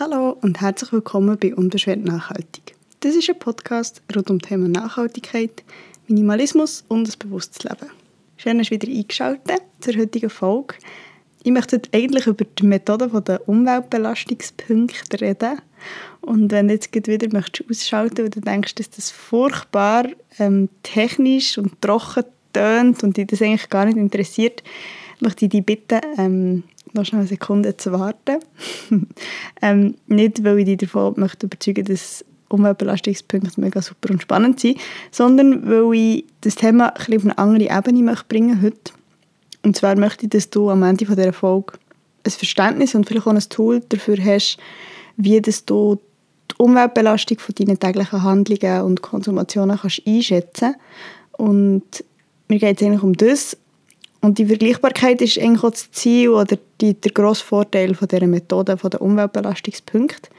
Hallo und herzlich willkommen bei Unbeschwert Nachhaltig. Das ist ein Podcast rund um das Thema Nachhaltigkeit, Minimalismus und ein bewusstes Leben. Schön, dass du wieder eingeschaltet zur heutigen Folge. Ich möchte heute eigentlich über die Methode der Umweltbelastungspunkte reden. Und wenn du jetzt wieder möchtest ausschalten weil du denkst, dass das furchtbar ähm, technisch und trocken tönt und dich das eigentlich gar nicht interessiert, möchte ich dich bitten, ähm, noch schnell eine Sekunde zu warten. ähm, nicht, weil ich dich davon möchte überzeugen dass Umweltbelastungspunkte mega super und spannend sind, sondern weil ich das Thema ein auf eine andere Ebene möchte bringen heute. Und zwar möchte ich, dass du am Ende dieser Folge ein Verständnis und vielleicht auch ein Tool dafür hast, wie dass du die Umweltbelastung von deinen täglichen Handlungen und Konsumationen kannst einschätzen Und mir geht es eigentlich um das, und die Vergleichbarkeit ist eigentlich auch das Ziel oder die, der grosse Vorteil von dieser Methode, von den Umweltbelastungspunkten.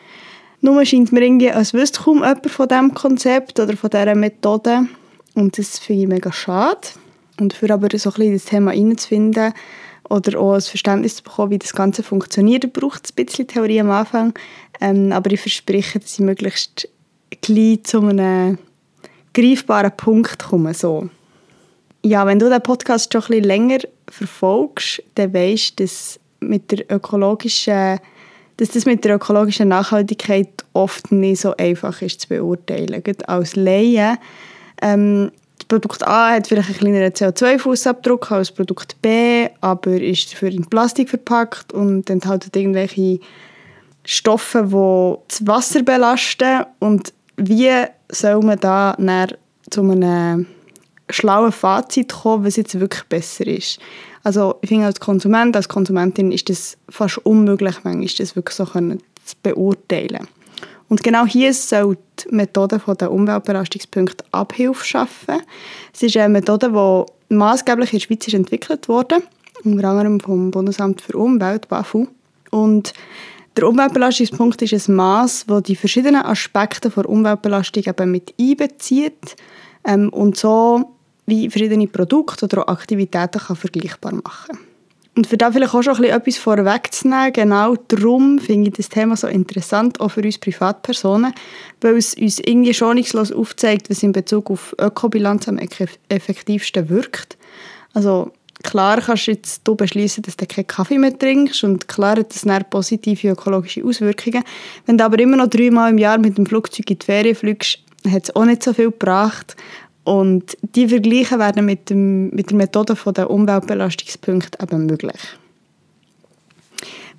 Nur scheint mir irgendwie, als wüsste kaum jemand von diesem Konzept oder von dieser Methode. Und das finde ich mega schade. Und für aber so ein bisschen das Thema reinzufinden oder auch ein Verständnis zu bekommen, wie das Ganze funktioniert, braucht es ein bisschen Theorie am Anfang. Ähm, aber ich verspreche, dass ich möglichst gleich zu einem greifbaren Punkt komme. So. Ja, wenn du den Podcast schon ein bisschen länger verfolgst, dann weißt du, dass, mit der ökologischen, dass das mit der ökologischen Nachhaltigkeit oft nicht so einfach ist zu beurteilen. Gerade als Laie. Ähm, Produkt A hat vielleicht einen kleineren CO2-Fußabdruck als Produkt B, aber ist dafür in Plastik verpackt und enthält irgendwelche Stoffe, die das Wasser belasten. Und wie soll man da zu einem schlauen Fazit kommen, was jetzt wirklich besser ist. Also ich finde als Konsument, als Konsumentin ist das fast unmöglich, manchmal das wirklich so zu beurteilen. Und genau hier soll die Methode der Umweltbelastungspunkte Abhilfe schaffen. Es ist eine Methode, die maßgeblich in der Schweiz entwickelt wurde, unter anderem vom Bundesamt für Umwelt, BAFU. Und der Umweltbelastungspunkt ist ein Maß, das die verschiedenen Aspekte der Umweltbelastung eben mit einbezieht ähm, und so wie verschiedene Produkte oder auch Aktivitäten kann vergleichbar machen Und für da vielleicht auch schon etwas vorwegzunehmen, genau darum finde ich das Thema so interessant, auch für uns Privatpersonen, weil es uns irgendwie schonungslos aufzeigt, was in Bezug auf Ökobilanz am effektivsten wirkt. Also klar kannst du jetzt du beschließen, dass du keinen Kaffee mehr trinkst und klar hat das dann positive ökologische Auswirkungen. Wenn du aber immer noch dreimal im Jahr mit dem Flugzeug in die Ferien fliegst, hat es auch nicht so viel gebracht. Und die Vergleiche werden mit, dem, mit der Methode der Umweltbelastungspunkte eben möglich.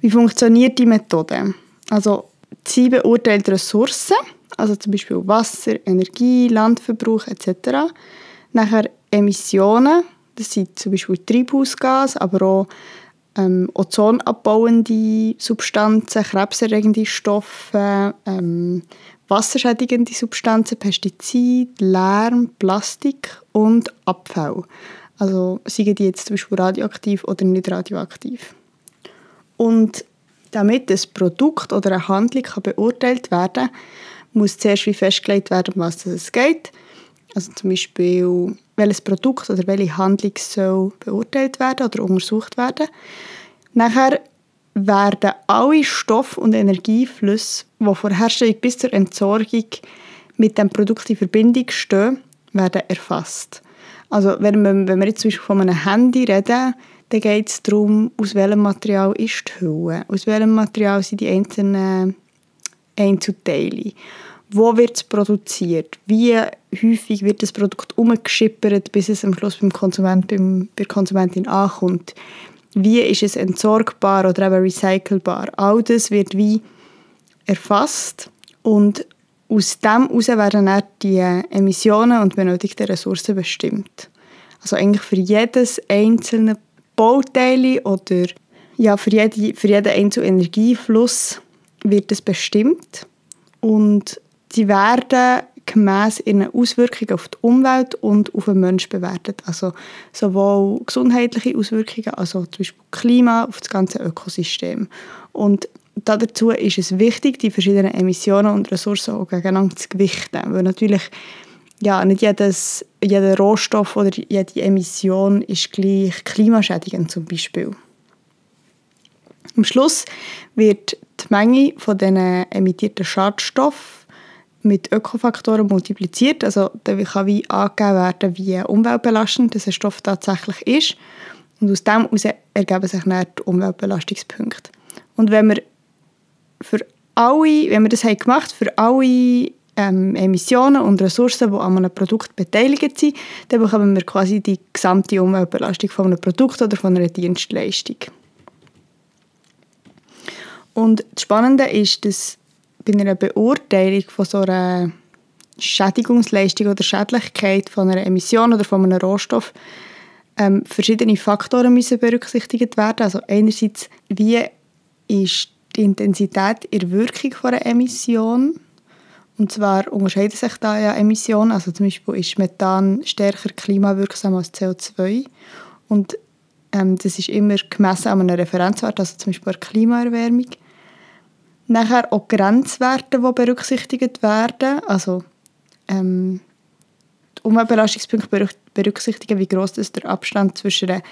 Wie funktioniert die Methode? Also, sie beurteilt Ressourcen, also zum Beispiel Wasser, Energie, Landverbrauch etc. Nachher Emissionen, das sind zum Beispiel Treibhausgase, aber auch ähm, ozonabbauende Substanzen, krebserregende Stoffe, ähm, wasserschädigende Substanzen, Pestizide, Lärm, Plastik und Abfall. Also seien die jetzt zum Beispiel radioaktiv oder nicht radioaktiv. Und damit das Produkt oder eine Handlung kann beurteilt werden muss zuerst wie festgelegt werden, um was es geht. Also zum Beispiel, welches Produkt oder welche Handlung soll beurteilt werden oder untersucht werden. Nachher werden alle Stoff- und Energieflüsse, die von Herstellung bis zur Entsorgung mit dem Produkt in Verbindung stehen, werden erfasst. Also wenn wir, wenn wir jetzt zum Beispiel von einem Handy reden, dann geht es darum, aus welchem Material ist die Hülle, aus welchem Material sind die einzelnen Einzelteile, wo wird es produziert, wie häufig wird das Produkt umgeschippert, bis es am Schluss beim Konsument, beim, bei der Konsumentin ankommt wie ist es entsorgbar oder eben recycelbar. All das wird wie erfasst und aus dem heraus werden dann die Emissionen und benötigten Ressourcen bestimmt. Also eigentlich für jedes einzelne Bauteil oder ja, für, jede, für jeden einzelnen Energiefluss wird es bestimmt und sie werden gemäss ihren Auswirkungen auf die Umwelt und auf den Menschen bewertet. Also sowohl gesundheitliche Auswirkungen, also zum Beispiel Klima, auf das ganze Ökosystem. Und dazu ist es wichtig, die verschiedenen Emissionen und Ressourcen auch gegeneinander zu gewichten. Weil natürlich ja, nicht jedes, jeder Rohstoff oder jede Emission ist gleich klimaschädigend zum Beispiel. Am Schluss wird die Menge von diesen emittierten Schadstoffen mit Ökofaktoren multipliziert. Also da kann wie angegeben werden, wie umweltbelastend dieser Stoff tatsächlich ist. Und aus dem heraus ergeben sich dann die Umweltbelastungspunkte. Und wenn wir für alle, wenn wir das haben gemacht für alle ähm, Emissionen und Ressourcen, die an einem Produkt beteiligt sind, dann bekommen wir quasi die gesamte Umweltbelastung von einem Produkt oder von einer Dienstleistung. Und das Spannende ist, dass bei einer Beurteilung von so einer Schädigungsleistung oder Schädlichkeit von einer Emission oder von einem Rohstoff ähm, verschiedene Faktoren müssen berücksichtigt werden. Also einerseits, wie ist die Intensität in Wirkung von einer Emission und zwar unterscheiden sich da ja Emissionen. Also zum Beispiel ist Methan stärker klimawirksam als CO2 und ähm, das ist immer gemessen an einem Referenzwert, also zum Beispiel der Klimaerwärmung. Nachher auch Grenzwerte, die berücksichtigt werden. Also ähm, die Umweltbelastungspunkte berücksichtigen, wie groß ist der Abstand zwischen einer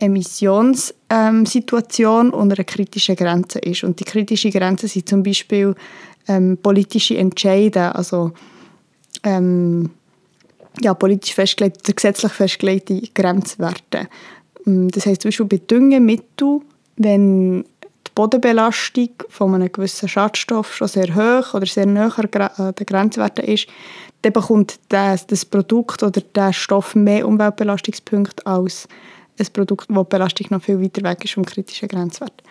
Emissionssituation ähm, und einer kritischen Grenze ist. Und die kritische Grenze sind zum Beispiel ähm, politische Entscheide, also ähm, ja, politisch festgelegte, gesetzlich festgelegte Grenzwerte. Ähm, das heißt zum Beispiel bei Düngemitteln, wenn Bodenbelastung von einem gewissen Schadstoff schon sehr hoch oder sehr näher an den Grenzwerten ist, dann bekommt das, das Produkt oder der Stoff mehr Umweltbelastungspunkte als ein Produkt, wo die Belastung noch viel weiter weg ist vom kritischen Grenzwert.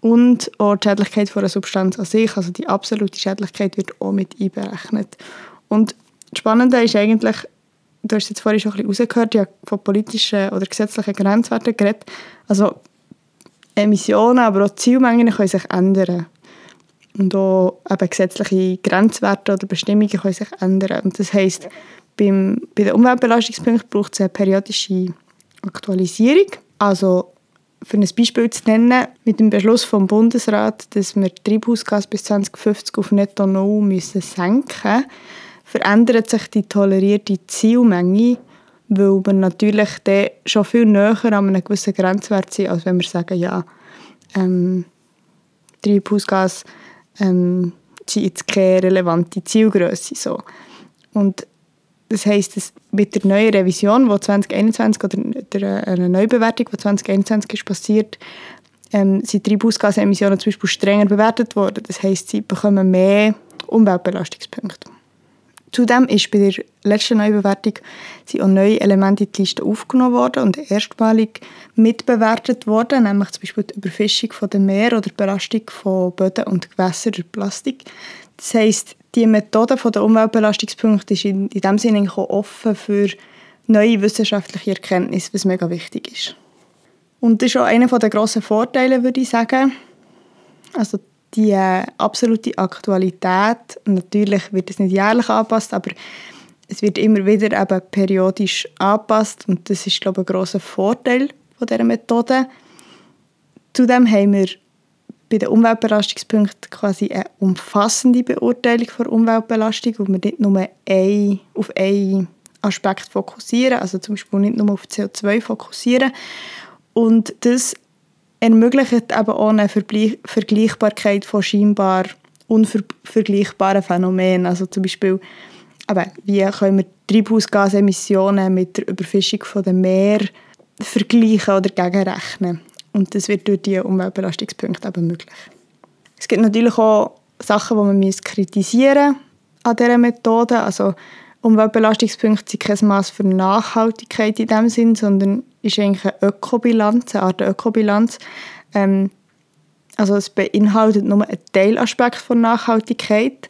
Und auch die Schädlichkeit von einer Substanz an sich, also die absolute Schädlichkeit, wird auch mit einberechnet. Und das Spannende ist eigentlich, du hast jetzt vorhin schon ein bisschen rausgehört, ja von politischen oder gesetzlichen Grenzwerten geredet. Also Emissionen, aber auch Zielmengen können sich ändern. Und auch eben gesetzliche Grenzwerte oder Bestimmungen können sich ändern. Und das heisst, beim, bei den Umweltbelastungspunkten braucht es eine periodische Aktualisierung. Also für ein Beispiel zu nennen, mit dem Beschluss vom Bundesrat, dass wir Treibhausgas bis 2050 auf netto null müssen senken verändert sich die tolerierte Zielmenge, weil wir natürlich dann schon viel näher an einem gewissen Grenzwert sind, als wenn wir sagen, ja, ähm, Treibhausgas ähm, sind jetzt keine relevante Zielgröße. So. Und das heisst, dass mit der neuen Revision, die 2021 oder der, eine Neubewertung, die 2021 ist passiert, ähm, sind Treibhausgasemissionen zum Beispiel strenger bewertet worden. Das heisst, sie bekommen mehr Umweltbelastungspunkte. Zudem ist bei der letzten Neubewertung sind auch neue Elemente in die Liste aufgenommen worden und erstmalig mitbewertet worden, nämlich zum Beispiel die Überfischung von dem Meer oder die Belastung von Böden und Gewässern durch Plastik. Das heisst, die Methode der Umweltbelastungspunkte ist in, dem Sinne auch offen für neue wissenschaftliche Erkenntnisse, was mega wichtig ist. Und das ist auch einer der grossen Vorteile, würde ich sagen. Also die äh, absolute Aktualität, natürlich wird es nicht jährlich angepasst, aber es wird immer wieder eben periodisch angepasst und das ist, glaube ich, ein grosser Vorteil von dieser Methode. Zudem haben wir bei den Umweltbelastungspunkten quasi eine umfassende Beurteilung der Umweltbelastung, wo wir nicht nur ein, auf einen Aspekt fokussieren, also zum Beispiel nicht nur auf CO2 fokussieren. Und das ermöglicht eben auch eine Vergleichbarkeit von scheinbar unvergleichbaren Phänomenen. Also zum Beispiel, eben, wie können wir Treibhausgasemissionen mit der Überfischung dem Meer vergleichen oder gegenrechnen. Und das wird durch die Umweltbelastungspunkte eben möglich. Es gibt natürlich auch Sachen, die man kritisieren an dieser Methode. Also Umweltbelastungspunkte sind kein Maß für Nachhaltigkeit in dem Sinn, sondern ist eigentlich eine Ökobilanz, eine Art Ökobilanz. Ähm, also es beinhaltet nur einen Teilaspekt von Nachhaltigkeit.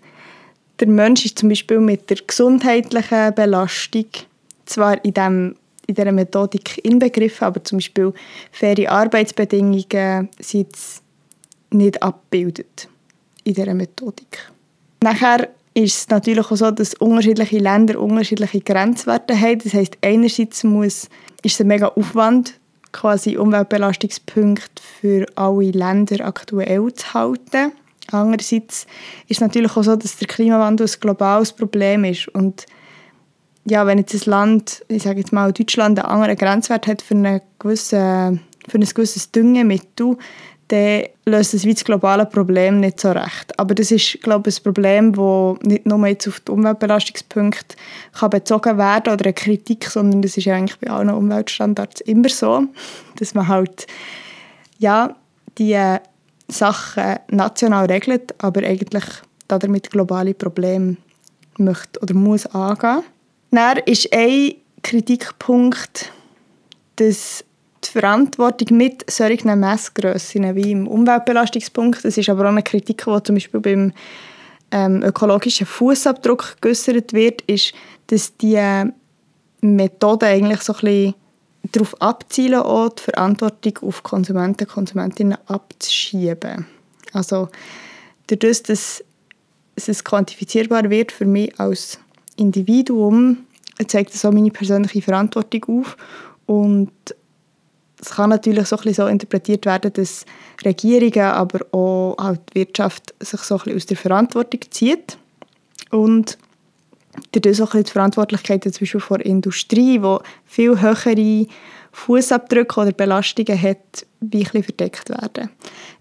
Der Mensch ist zum Beispiel mit der gesundheitlichen Belastung zwar in dem in dieser Methodik inbegriffen, aber zum Beispiel faire Arbeitsbedingungen sind nicht abgebildet in dieser Methodik. Nachher ist es natürlich auch so, dass unterschiedliche Länder unterschiedliche Grenzwerte haben. Das heißt, einerseits muss, ist es ein mega Aufwand, quasi Umweltbelastungspunkte für alle Länder aktuell zu halten. Andererseits ist es natürlich auch so, dass der Klimawandel ein globales Problem ist und ja, wenn jetzt ein Land, ich sage jetzt mal Deutschland, einen anderen Grenzwert hat für, eine gewisse, für ein gewisses Düngemittel, dann löst es das globale Problem nicht so recht. Aber das ist, glaube ich, ein Problem, das nicht nur jetzt auf die Umweltbelastungspunkte bezogen werden oder eine Kritik, sondern das ist ja eigentlich bei allen Umweltstandards immer so, dass man halt ja, die Sachen national regelt, aber eigentlich damit globale Probleme möchte oder muss angehen. Dann ist ein Kritikpunkt, dass die Verantwortung mit solchen Messgrössen wie im Umweltbelastungspunkt, das ist aber auch eine Kritik, die zum Beispiel beim ähm, ökologischen Fußabdruck geäußert wird, ist, dass die Methoden eigentlich so ein bisschen darauf abzielen, auch die Verantwortung auf Konsumenten und Konsumentinnen abzuschieben. Also dadurch, dass es quantifizierbar wird für mich als Individuum, zeigt das auch meine persönliche Verantwortung auf und es kann natürlich so, so interpretiert werden, dass Regierungen, aber auch halt die Wirtschaft sich so aus der Verantwortung zieht und dadurch die Verantwortlichkeiten zum Beispiel von der Industrie, die viel höhere Fußabdrücke oder Belastungen hat, wie verdeckt werden.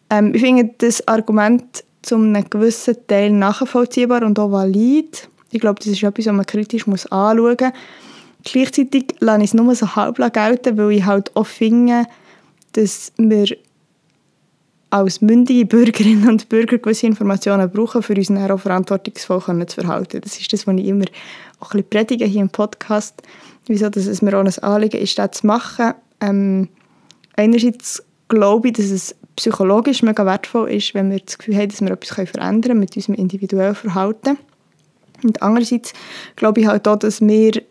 Ähm, ich finde das Argument zu einem gewissen Teil nachvollziehbar und auch valid. Ich glaube, das ist etwas, was man kritisch anschauen muss. Gleichzeitig lasse ich es nur so halb gelten, weil ich halt auch finde, dass wir als mündige Bürgerinnen und Bürger gewisse Informationen brauchen, für uns auch verantwortungsvoll zu verhalten. Das ist das, was ich immer auch ein bisschen predige hier im Podcast, wieso dass es mir auch ein Anliegen ist, das zu machen. Ähm, einerseits glaube ich, dass es psychologisch mega wertvoll ist, wenn wir das Gefühl haben, dass wir etwas verändern können mit unserem individuellen Verhalten. Und andererseits glaube ich halt auch, dass wir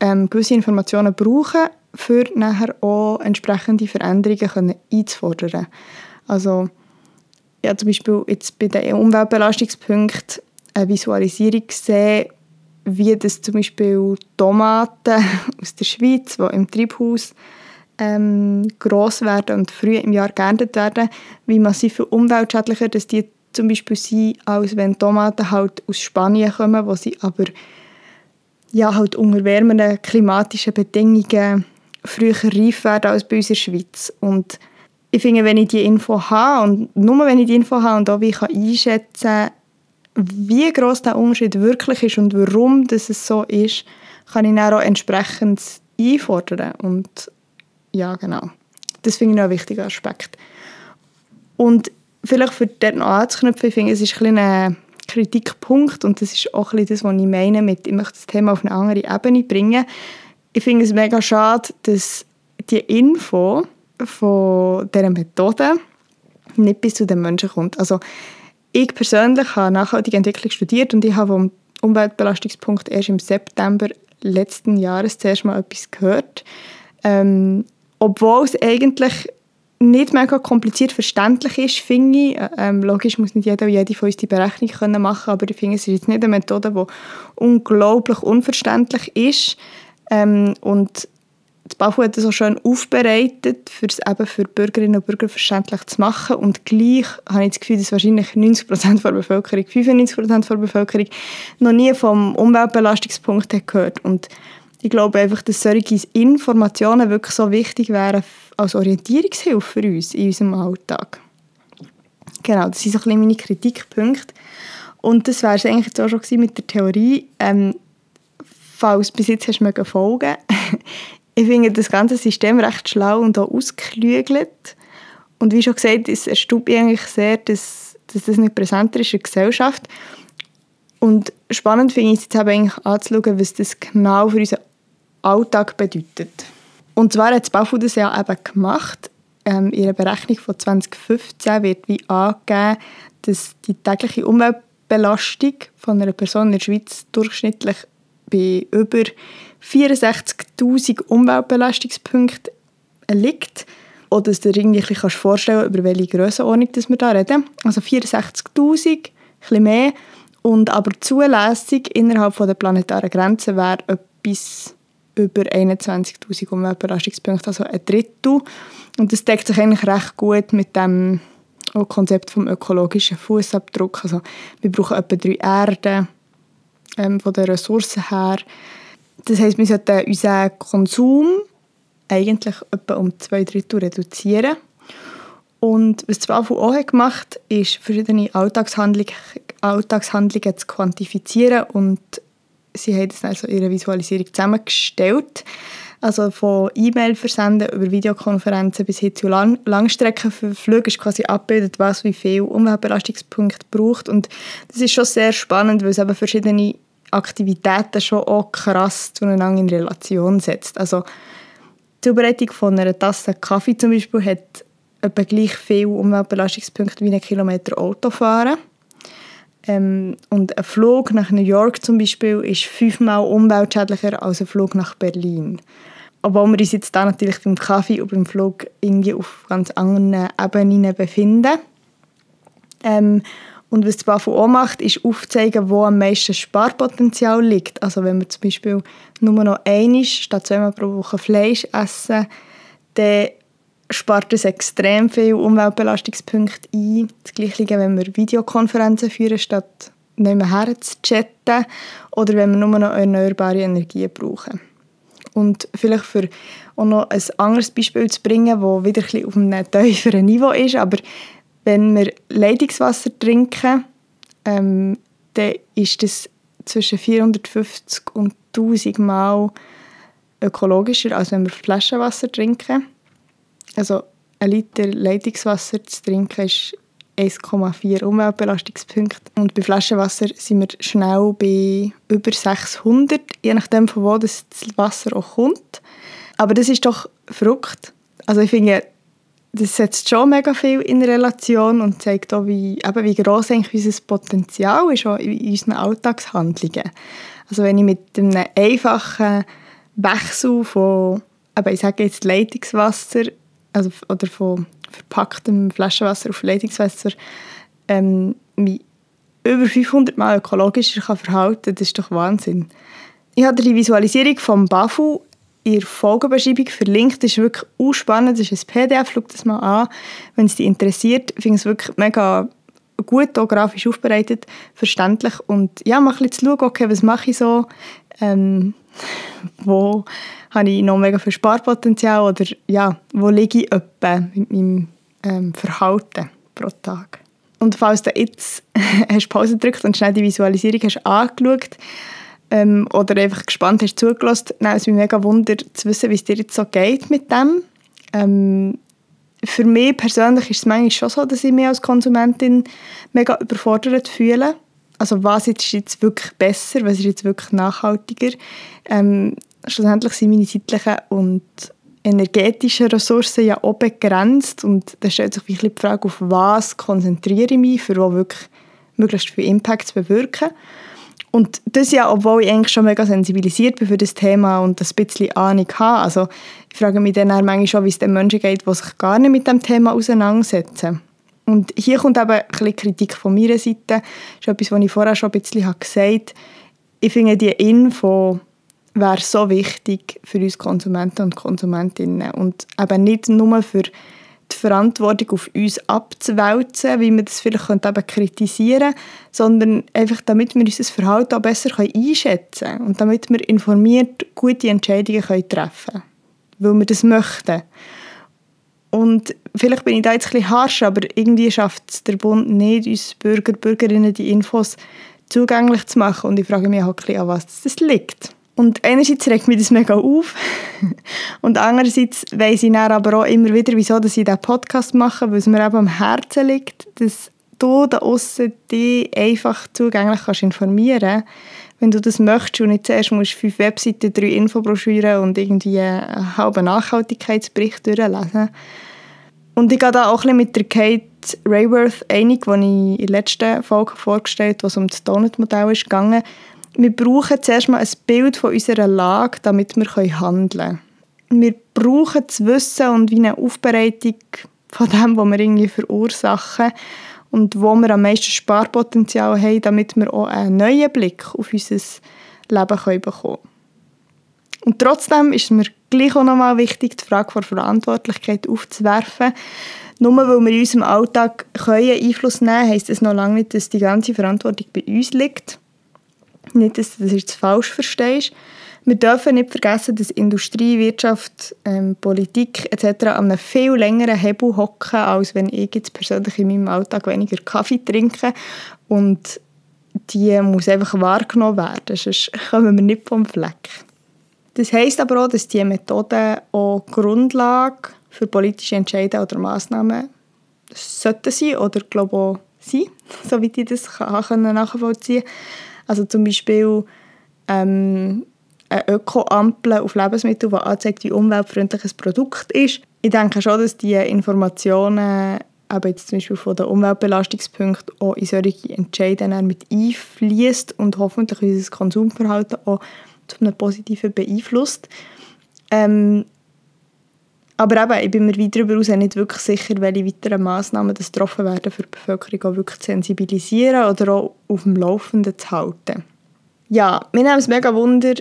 ähm, gewisse Informationen brauchen, für nachher auch entsprechende Veränderungen können einzufordern. Also ja, zum Beispiel jetzt bei den Umweltbelastungspunkten eine Visualisierung gesehen, wie das zum Beispiel Tomaten aus der Schweiz, die im Treibhaus ähm, gross werden und früh im Jahr geerntet werden, wie massiv umweltschädlicher dass die zum Beispiel sind, als wenn Tomaten halt aus Spanien kommen, wo sie aber ja, halt unter wärmeren klimatischen Bedingungen früher reif werden als bei uns in der Schweiz. Und ich finde, wenn ich die Info habe und nur wenn ich die Info habe und auch wie ich einschätzen kann, wie groß der Unterschied wirklich ist und warum das es so ist, kann ich dann auch entsprechend einfordern. Und ja, genau. Das finde ich noch ein wichtiger Aspekt. Und vielleicht für dort noch anzuknüpfen, ich finde, es ist ein, ein Kritikpunkt und das ist auch ein das, was ich meine mit, ich möchte das Thema auf eine andere Ebene bringen. Ich finde es mega schade, dass die Info von dieser Methode nicht bis zu den Menschen kommt. Also ich persönlich habe nachhaltige Entwicklung studiert und ich habe vom Umweltbelastungspunkt erst im September letzten Jahres zuerst mal etwas gehört. Ähm, obwohl es eigentlich nicht mega kompliziert verständlich ist, finde ich. Ähm, logisch muss nicht jeder und jede von uns die Berechnung können machen aber ich finde, es ist jetzt nicht eine Methode, die unglaublich unverständlich ist. Ähm, und das BAFU hat das auch schön aufbereitet, für es eben für Bürgerinnen und Bürger verständlich zu machen. Und gleich habe ich das Gefühl, dass wahrscheinlich 90% der Bevölkerung, 95% der Bevölkerung noch nie vom Umweltbelastungspunkt gehört. Und ich glaube einfach, dass solche Informationen wirklich so wichtig wären als Orientierungshilfe für uns in unserem Alltag. Genau, das sind so ein bisschen meine Kritikpunkte. Und das wäre es eigentlich auch schon mit der Theorie. Ähm, falls bis jetzt hast du folgen Ich finde das ganze System recht schlau und auch ausgeklügelt. Und wie schon gesagt, es erstaunt mich eigentlich sehr, dass, dass das nicht präsenter ist in der Gesellschaft. Und spannend finde ich es jetzt eigentlich anzuschauen, was das genau für unseren Alltag bedeutet. Und zwar hat das BAFU das ja eben gemacht. Ähm, in ihrer Berechnung von 2015 wird wie angegeben, dass die tägliche Umweltbelastung von einer Person in der Schweiz durchschnittlich bei über 64'000 Umweltbelastungspunkten liegt. Oder dass du dir irgendwie kannst vorstellen über welche Grössenordnung wir da reden. Also 64'000, ein bisschen mehr. Und aber zulässig innerhalb der planetaren Grenzen wäre etwas über 21'000 Umweltbelastungspunkte, also ein Drittel. Und das deckt sich eigentlich recht gut mit dem Konzept vom ökologischen Fußabdruck. Also wir brauchen etwa drei Erden ähm, von den Ressourcen her. Das heisst, wir sollten unseren Konsum eigentlich etwa um zwei Drittel reduzieren. Und was das BAFU auch gemacht hat, ist, verschiedene Alltagshandlungen, Alltagshandlungen zu quantifizieren und sie haben das also ihre Visualisierung zusammengestellt. Also von E-Mail versenden über Videokonferenzen bis hin zu Lang Langstreckenflügen ist quasi abgebildet, was wie viel Umweltbelastungspunkte braucht. Und das ist schon sehr spannend, weil es eben verschiedene Aktivitäten schon auch krass zueinander in Relation setzt. Also die Zubereitung von einer Tasse Kaffee zum Beispiel hat etwa gleich viele Umweltbelastungspunkte wie ein Kilometer Autofahren. Ähm, und ein Flug nach New York zum Beispiel ist fünfmal umweltschädlicher als ein Flug nach Berlin. Obwohl wir uns jetzt da natürlich beim Kaffee und beim Flug irgendwie auf ganz anderen Ebenen befinden. Ähm, und was das BAFU auch macht, ist aufzeigen, wo am meisten Sparpotenzial liegt. Also wenn wir zum Beispiel nur noch einmal statt zweimal pro Woche Fleisch essen, dann spart es extrem viele Umweltbelastungspunkte ein. Das Gleiche, wenn wir Videokonferenzen führen, statt nicht mehr her zu chatten oder wenn wir nur noch erneuerbare Energien brauchen. Und vielleicht für auch noch ein anderes Beispiel zu bringen, das wieder ein auf einem tieferen Niveau ist, aber wenn wir Leitungswasser trinken, ähm, dann ist das zwischen 450 und 1000 Mal ökologischer, als wenn wir Flaschenwasser trinken. Also ein Liter Leitungswasser zu trinken ist 1,4 Umweltbelastungspunkte. Und bei Flaschenwasser sind wir schnell bei über 600, je nachdem von wo das Wasser auch kommt. Aber das ist doch verrückt. Also ich finde, das setzt schon mega viel in Relation und zeigt auch, wie, eben, wie gross eigentlich unser Potenzial ist auch in unseren Alltagshandlungen. Also wenn ich mit einem einfachen Wechsel von, eben, ich sage jetzt Leitungswasser also, oder von verpacktem Flaschenwasser auf Leitungswasser ähm, mich über 500 Mal ökologischer kann verhalten kann, das ist doch Wahnsinn. Ich habe die Visualisierung vom BAFU in der Folgenbeschreibung verlinkt. Das ist wirklich spannend. Das ist ein PDF, schau das mal an. Wenn es dich interessiert, finde ich es wirklich mega gut, auch grafisch aufbereitet, verständlich. Und ja, mal ein bisschen zu schauen, okay, was mache ich so, ähm, wo habe ich noch mega viel Sparpotenzial oder ja, wo liege ich etwa mit meinem ähm, Verhalten pro Tag. Und falls du jetzt hast Pause gedrückt und schnell die Visualisierung hast angeschaut ähm, oder einfach gespannt hast zugelassen, dann ist es mich mega wunder zu wissen, wie es dir jetzt so geht mit dem. Ähm, für mich persönlich ist es manchmal schon so, dass ich mich als Konsumentin mega überfordert fühle. Also was ist jetzt wirklich besser, was ist jetzt wirklich nachhaltiger? Ähm, schlussendlich sind meine zeitlichen und energetischen Ressourcen ja auch begrenzt und da stellt sich wirklich die Frage, auf was konzentriere ich mich, für wo wirklich möglichst viel Impact zu bewirken. Und das ja, obwohl ich eigentlich schon mega sensibilisiert bin für das Thema und ein bisschen Ahnung habe. Also ich frage mich dann manchmal schon, wie es den Menschen geht, die sich gar nicht mit dem Thema auseinandersetzen. Und hier kommt eben ein bisschen Kritik von meiner Seite. Das ist etwas, was ich vorher schon ein bisschen gesagt habe. Ich finde, die Info wäre so wichtig für uns Konsumenten und Konsumentinnen. Und eben nicht nur für die Verantwortung auf uns abzuwälzen, wie wir das vielleicht eben kritisieren können, sondern einfach, damit wir unser Verhalten auch besser einschätzen können und damit wir informiert gute Entscheidungen treffen können, weil wir das möchten. Und vielleicht bin ich da jetzt ein bisschen harsch, aber irgendwie schafft es der Bund nicht, uns Bürger Bürgerinnen die Infos zugänglich zu machen. Und ich frage mich auch an was das liegt. Und einerseits regt mich das mega auf und andererseits weiss ich dann aber auch immer wieder, wieso dass ich diesen Podcast mache, weil es mir eben am Herzen liegt, dass du da außen dich einfach zugänglich kannst informieren wenn du das möchtest und nicht zuerst musst fünf Webseiten, drei Infobroschüren und irgendwie einen halben Nachhaltigkeitsbericht durchlesen. Und ich gehe da auch ein bisschen mit der Kate Rayworth einig, die ich in der letzten Folge vorgestellt habe, wo es um das Donut-Modell ging wir brauchen zuerst mal ein Bild von unserer Lage, damit wir handeln können. Wir brauchen das Wissen und wie eine Aufbereitung von dem, was wir irgendwie verursachen und wo wir am meisten Sparpotenzial haben, damit wir auch einen neuen Blick auf unser Leben können bekommen können. Und trotzdem ist mir gleich auch nochmal wichtig, die Frage der Verantwortlichkeit aufzuwerfen. Nur weil wir in unserem Alltag Einfluss nehmen können, heisst das noch lange nicht, dass die ganze Verantwortung bei uns liegt. Nicht, dass du das jetzt falsch verstehst. Wir dürfen nicht vergessen, dass Industrie, Wirtschaft, ähm, Politik etc. an einem viel längeren Hebel hocken, als wenn ich jetzt persönlich in meinem Alltag weniger Kaffee trinke. Und die muss einfach wahrgenommen werden, sonst kommen wir nicht vom Fleck. Das heisst aber auch, dass diese Methoden auch Grundlage für politische Entscheidungen oder Massnahmen sollten sein oder glaube auch sein, soweit ich das nachvollziehen kann. Also zum Beispiel ähm, eine Öko-Ampel auf Lebensmittel, die anzeigt, wie umweltfreundlich ein Produkt ist. Ich denke schon, dass diese Informationen aber jetzt zum Beispiel von den Umweltbelastungspunkten auch in solche Entscheidungen mit einfließt und hoffentlich unser Konsumverhalten auch zu einem positiven beeinflusst. Ähm, aber eben, ich bin mir weit darüber hinaus nicht wirklich sicher, welche weiteren Massnahmen das getroffen werden, für die Bevölkerung auch wirklich zu sensibilisieren oder auch auf dem Laufenden zu halten. Ja, mir nimmt es mega Wunder,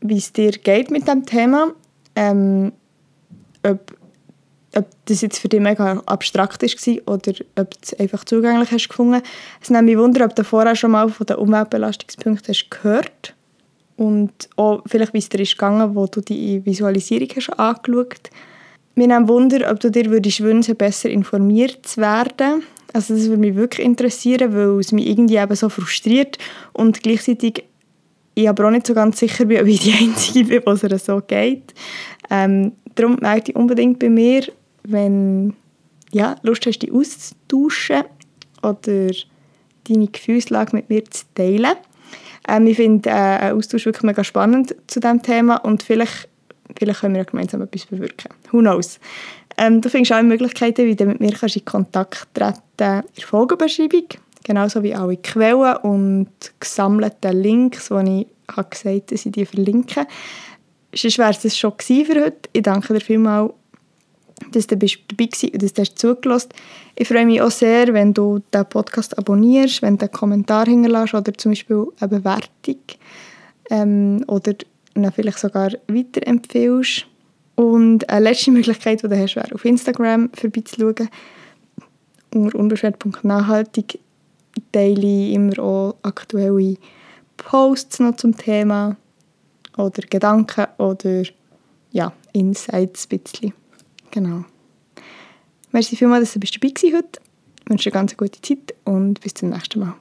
wie es dir geht mit dem Thema. Ähm, ob, ob das jetzt für dich mega abstrakt war oder ob du es einfach zugänglich hast gefunden. Es nimmt mich Wunder, ob du vorher schon mal von den Umweltbelastungspunkten hast gehört und auch vielleicht, wie es dir ist gegangen, wo du die Visualisierung hast angeschaut. Mir nimmt Wunder, ob du dir würdest wünschen, besser informiert zu werden. Also das würde mich wirklich interessieren, weil es mich irgendwie eben so frustriert und gleichzeitig ich aber auch nicht so ganz sicher bin, ob ich die Einzige bin, was es so geht. Ähm, darum melde dich unbedingt bei mir, wenn ja, Lust hast, dich auszutauschen oder deine Gefühlslage mit mir zu teilen. Ähm, ich finde äh, einen Austausch wirklich mega spannend zu diesem Thema und vielleicht, vielleicht können wir ja gemeinsam etwas bewirken. Who knows? Ähm, du findest auch Möglichkeiten, wie du mit mir kannst in Kontakt treten kannst in der Folgenbeschreibung genauso wie alle Quellen und gesammelte Links, die ich habe gesagt habe, dass ich die verlinke. Sonst wäre es schon für heute. Ich danke dir vielmals, dass du dabei warst und dass du zugelassen hast. Ich freue mich auch sehr, wenn du den Podcast abonnierst, wenn du einen Kommentar hinterlässt oder zum Beispiel eine Bewertung ähm, oder ihn vielleicht sogar weiterempfehlst. Und eine letzte Möglichkeit, die du hast, wäre auf Instagram vorbeizuschauen unter unbeschwert.nachhaltig ich immer auch aktuelle Posts noch zum Thema oder Gedanken oder ja, Insights ein bisschen. Genau. Merci vielmals, dass du dabei warst heute. Ich wünsche dir eine ganz gute Zeit und bis zum nächsten Mal.